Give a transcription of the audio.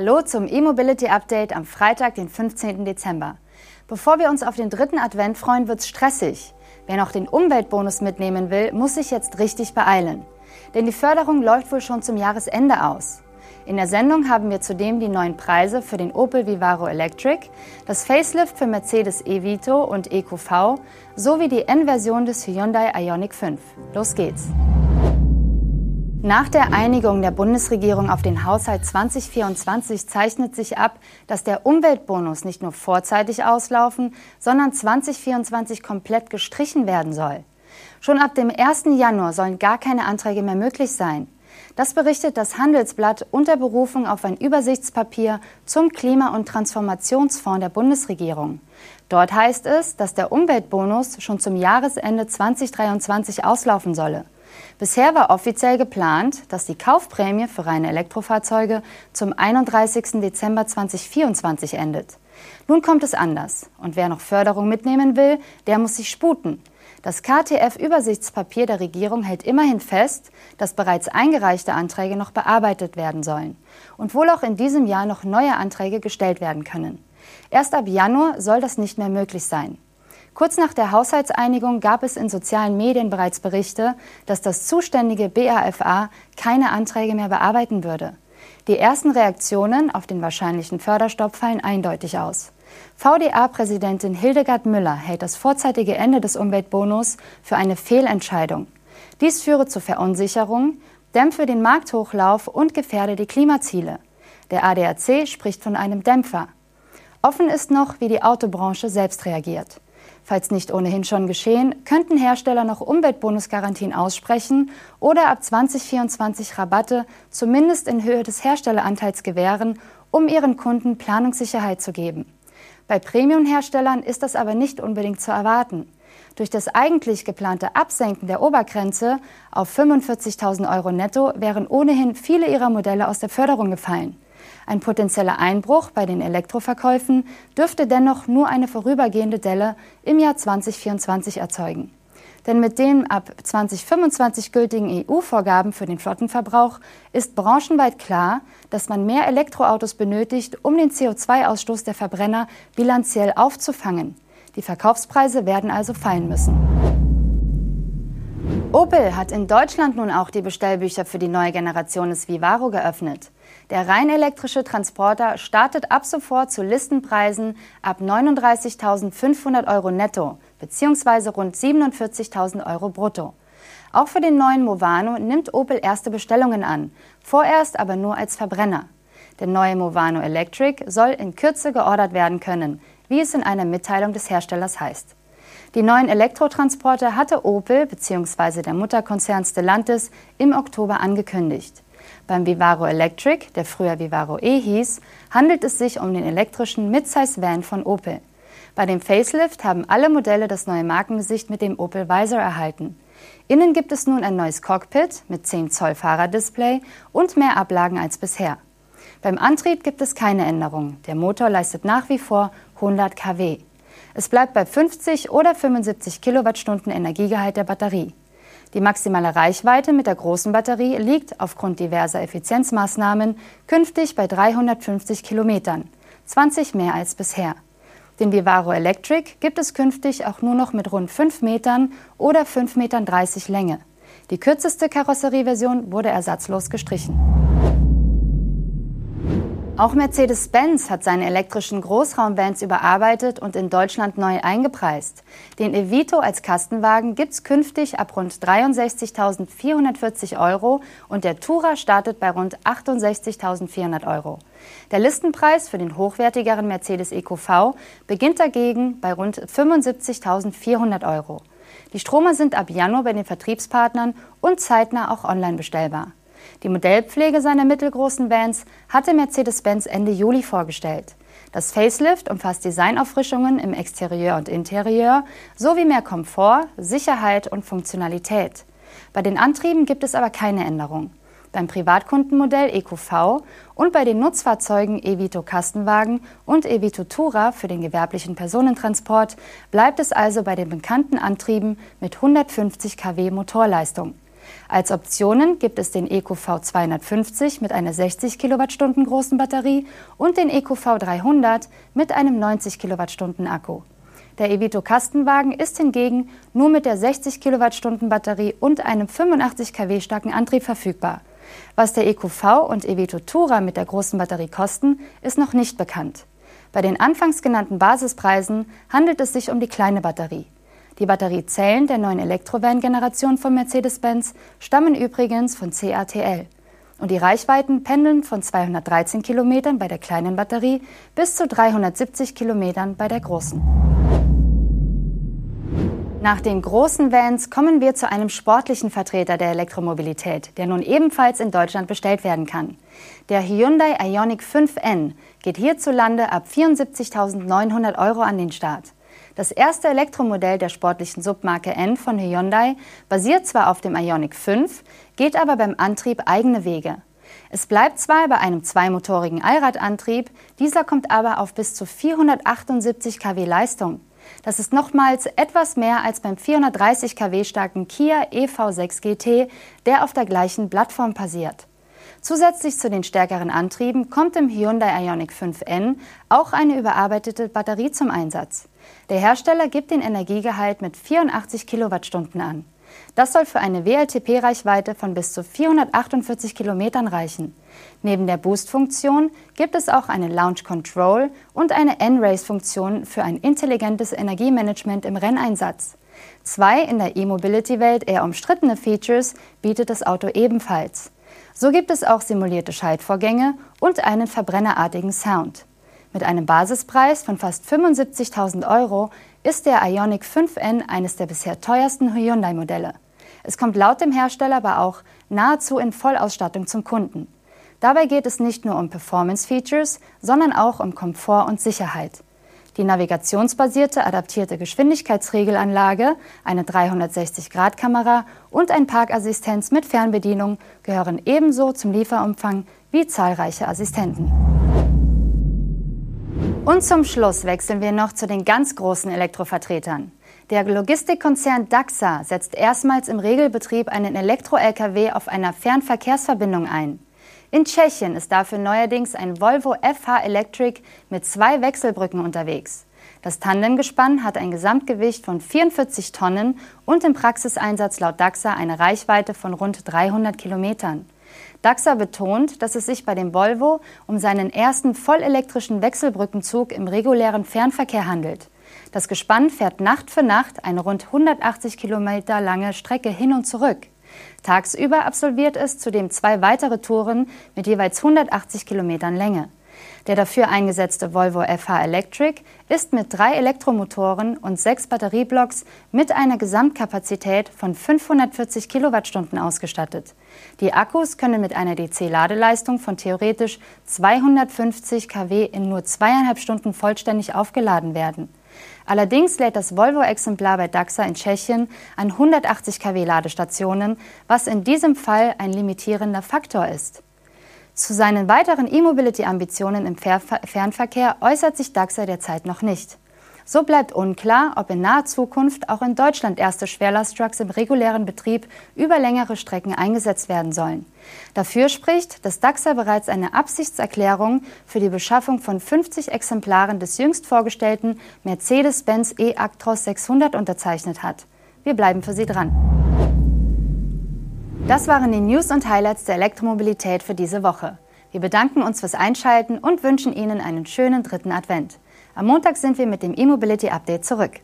Hallo zum E-Mobility Update am Freitag, den 15. Dezember. Bevor wir uns auf den dritten Advent freuen, wird's stressig. Wer noch den Umweltbonus mitnehmen will, muss sich jetzt richtig beeilen. Denn die Förderung läuft wohl schon zum Jahresende aus. In der Sendung haben wir zudem die neuen Preise für den Opel Vivaro Electric, das Facelift für Mercedes E-Vito und EQV sowie die N-Version des Hyundai Ioniq 5. Los geht's! Nach der Einigung der Bundesregierung auf den Haushalt 2024 zeichnet sich ab, dass der Umweltbonus nicht nur vorzeitig auslaufen, sondern 2024 komplett gestrichen werden soll. Schon ab dem 1. Januar sollen gar keine Anträge mehr möglich sein. Das berichtet das Handelsblatt unter Berufung auf ein Übersichtspapier zum Klima- und Transformationsfonds der Bundesregierung. Dort heißt es, dass der Umweltbonus schon zum Jahresende 2023 auslaufen solle. Bisher war offiziell geplant, dass die Kaufprämie für reine Elektrofahrzeuge zum 31. Dezember 2024 endet. Nun kommt es anders und wer noch Förderung mitnehmen will, der muss sich sputen. Das KTF-Übersichtspapier der Regierung hält immerhin fest, dass bereits eingereichte Anträge noch bearbeitet werden sollen und wohl auch in diesem Jahr noch neue Anträge gestellt werden können. Erst ab Januar soll das nicht mehr möglich sein. Kurz nach der Haushaltseinigung gab es in sozialen Medien bereits Berichte, dass das zuständige BAFA keine Anträge mehr bearbeiten würde. Die ersten Reaktionen auf den wahrscheinlichen Förderstopp fallen eindeutig aus. VDA-Präsidentin Hildegard Müller hält das vorzeitige Ende des Umweltbonus für eine Fehlentscheidung. Dies führe zu Verunsicherung, dämpfe den Markthochlauf und gefährde die Klimaziele. Der ADAC spricht von einem Dämpfer. Offen ist noch, wie die Autobranche selbst reagiert. Falls nicht ohnehin schon geschehen, könnten Hersteller noch Umweltbonusgarantien aussprechen oder ab 2024 Rabatte zumindest in Höhe des Herstelleranteils gewähren, um ihren Kunden Planungssicherheit zu geben. Bei Premium-Herstellern ist das aber nicht unbedingt zu erwarten. Durch das eigentlich geplante Absenken der Obergrenze auf 45.000 Euro netto wären ohnehin viele ihrer Modelle aus der Förderung gefallen. Ein potenzieller Einbruch bei den Elektroverkäufen dürfte dennoch nur eine vorübergehende Delle im Jahr 2024 erzeugen. Denn mit den ab 2025 gültigen EU-Vorgaben für den Flottenverbrauch ist branchenweit klar, dass man mehr Elektroautos benötigt, um den CO2-Ausstoß der Verbrenner bilanziell aufzufangen. Die Verkaufspreise werden also fallen müssen. Opel hat in Deutschland nun auch die Bestellbücher für die neue Generation des Vivaro geöffnet. Der rein elektrische Transporter startet ab sofort zu Listenpreisen ab 39.500 Euro netto bzw. rund 47.000 Euro brutto. Auch für den neuen Movano nimmt Opel erste Bestellungen an, vorerst aber nur als Verbrenner. Der neue Movano Electric soll in Kürze geordert werden können, wie es in einer Mitteilung des Herstellers heißt. Die neuen Elektrotransporter hatte Opel bzw. der Mutterkonzern Stellantis im Oktober angekündigt. Beim Vivaro Electric, der früher Vivaro E hieß, handelt es sich um den elektrischen Midsize Van von Opel. Bei dem Facelift haben alle Modelle das neue Markengesicht mit dem Opel Visor erhalten. Innen gibt es nun ein neues Cockpit mit 10 Zoll Fahrerdisplay und mehr Ablagen als bisher. Beim Antrieb gibt es keine Änderung. Der Motor leistet nach wie vor 100 kW. Es bleibt bei 50 oder 75 Kilowattstunden Energiegehalt der Batterie. Die maximale Reichweite mit der großen Batterie liegt aufgrund diverser Effizienzmaßnahmen künftig bei 350 Kilometern, 20 mehr als bisher. Den Vivaro Electric gibt es künftig auch nur noch mit rund 5 Metern oder 5,30 Metern Länge. Die kürzeste Karosserieversion wurde ersatzlos gestrichen. Auch Mercedes-Benz hat seine elektrischen Großraumvans überarbeitet und in Deutschland neu eingepreist. Den Evito als Kastenwagen gibt es künftig ab rund 63.440 Euro und der Tourer startet bei rund 68.400 Euro. Der Listenpreis für den hochwertigeren Mercedes EQV beginnt dagegen bei rund 75.400 Euro. Die Stromer sind ab Januar bei den Vertriebspartnern und zeitnah auch online bestellbar. Die Modellpflege seiner mittelgroßen Vans hatte Mercedes-Benz Ende Juli vorgestellt. Das Facelift umfasst Designauffrischungen im Exterieur und Interieur sowie mehr Komfort, Sicherheit und Funktionalität. Bei den Antrieben gibt es aber keine Änderung. Beim Privatkundenmodell EQV und bei den Nutzfahrzeugen Evito Kastenwagen und Evito Tura für den gewerblichen Personentransport bleibt es also bei den bekannten Antrieben mit 150 kW Motorleistung. Als Optionen gibt es den EcoV 250 mit einer 60 Kilowattstunden großen Batterie und den EcoV 300 mit einem 90 Kilowattstunden Akku. Der Evito Kastenwagen ist hingegen nur mit der 60 Kilowattstunden Batterie und einem 85 kW starken Antrieb verfügbar. Was der EQV und Evito Tourer mit der großen Batterie kosten, ist noch nicht bekannt. Bei den anfangs genannten Basispreisen handelt es sich um die kleine Batterie. Die Batteriezellen der neuen Elektrovan-Generation von Mercedes-Benz stammen übrigens von CATL. Und die Reichweiten pendeln von 213 Kilometern bei der kleinen Batterie bis zu 370 Kilometern bei der großen. Nach den großen Vans kommen wir zu einem sportlichen Vertreter der Elektromobilität, der nun ebenfalls in Deutschland bestellt werden kann. Der Hyundai Ioniq 5N geht hierzulande ab 74.900 Euro an den Start. Das erste Elektromodell der sportlichen Submarke N von Hyundai basiert zwar auf dem Ioniq 5, geht aber beim Antrieb eigene Wege. Es bleibt zwar bei einem zweimotorigen Allradantrieb, dieser kommt aber auf bis zu 478 kW Leistung. Das ist nochmals etwas mehr als beim 430 kW starken Kia EV6 GT, der auf der gleichen Plattform passiert. Zusätzlich zu den stärkeren Antrieben kommt im Hyundai Ioniq 5N auch eine überarbeitete Batterie zum Einsatz. Der Hersteller gibt den Energiegehalt mit 84 Kilowattstunden an. Das soll für eine WLTP-Reichweite von bis zu 448 Kilometern reichen. Neben der Boost-Funktion gibt es auch eine Launch Control und eine N-Race-Funktion für ein intelligentes Energiemanagement im Renneinsatz. Zwei in der E-Mobility-Welt eher umstrittene Features bietet das Auto ebenfalls. So gibt es auch simulierte Schaltvorgänge und einen verbrennerartigen Sound. Mit einem Basispreis von fast 75.000 Euro ist der Ioniq 5N eines der bisher teuersten Hyundai-Modelle. Es kommt laut dem Hersteller aber auch nahezu in Vollausstattung zum Kunden. Dabei geht es nicht nur um Performance-Features, sondern auch um Komfort und Sicherheit. Die navigationsbasierte adaptierte Geschwindigkeitsregelanlage, eine 360-Grad-Kamera und ein Parkassistenz mit Fernbedienung gehören ebenso zum Lieferumfang wie zahlreiche Assistenten. Und zum Schluss wechseln wir noch zu den ganz großen Elektrovertretern. Der Logistikkonzern DAXA setzt erstmals im Regelbetrieb einen Elektro-Lkw auf einer Fernverkehrsverbindung ein. In Tschechien ist dafür neuerdings ein Volvo FH Electric mit zwei Wechselbrücken unterwegs. Das Tandemgespann hat ein Gesamtgewicht von 44 Tonnen und im Praxiseinsatz laut DAXA eine Reichweite von rund 300 Kilometern. DAXA betont, dass es sich bei dem Volvo um seinen ersten vollelektrischen Wechselbrückenzug im regulären Fernverkehr handelt. Das Gespann fährt Nacht für Nacht eine rund 180 Kilometer lange Strecke hin und zurück. Tagsüber absolviert es zudem zwei weitere Touren mit jeweils 180 Kilometern Länge. Der dafür eingesetzte Volvo FH Electric ist mit drei Elektromotoren und sechs Batterieblocks mit einer Gesamtkapazität von 540 Kilowattstunden ausgestattet. Die Akkus können mit einer DC-Ladeleistung von theoretisch 250 kW in nur zweieinhalb Stunden vollständig aufgeladen werden. Allerdings lädt das Volvo-Exemplar bei Daxa in Tschechien an 180 kW Ladestationen, was in diesem Fall ein limitierender Faktor ist. Zu seinen weiteren E-Mobility-Ambitionen im Fernverkehr äußert sich DAXA derzeit noch nicht. So bleibt unklar, ob in naher Zukunft auch in Deutschland erste Schwerlasttrucks im regulären Betrieb über längere Strecken eingesetzt werden sollen. Dafür spricht, dass DAXA bereits eine Absichtserklärung für die Beschaffung von 50 Exemplaren des jüngst vorgestellten Mercedes-Benz E-Actros 600 unterzeichnet hat. Wir bleiben für Sie dran. Das waren die News und Highlights der Elektromobilität für diese Woche. Wir bedanken uns fürs Einschalten und wünschen Ihnen einen schönen dritten Advent. Am Montag sind wir mit dem E-Mobility Update zurück.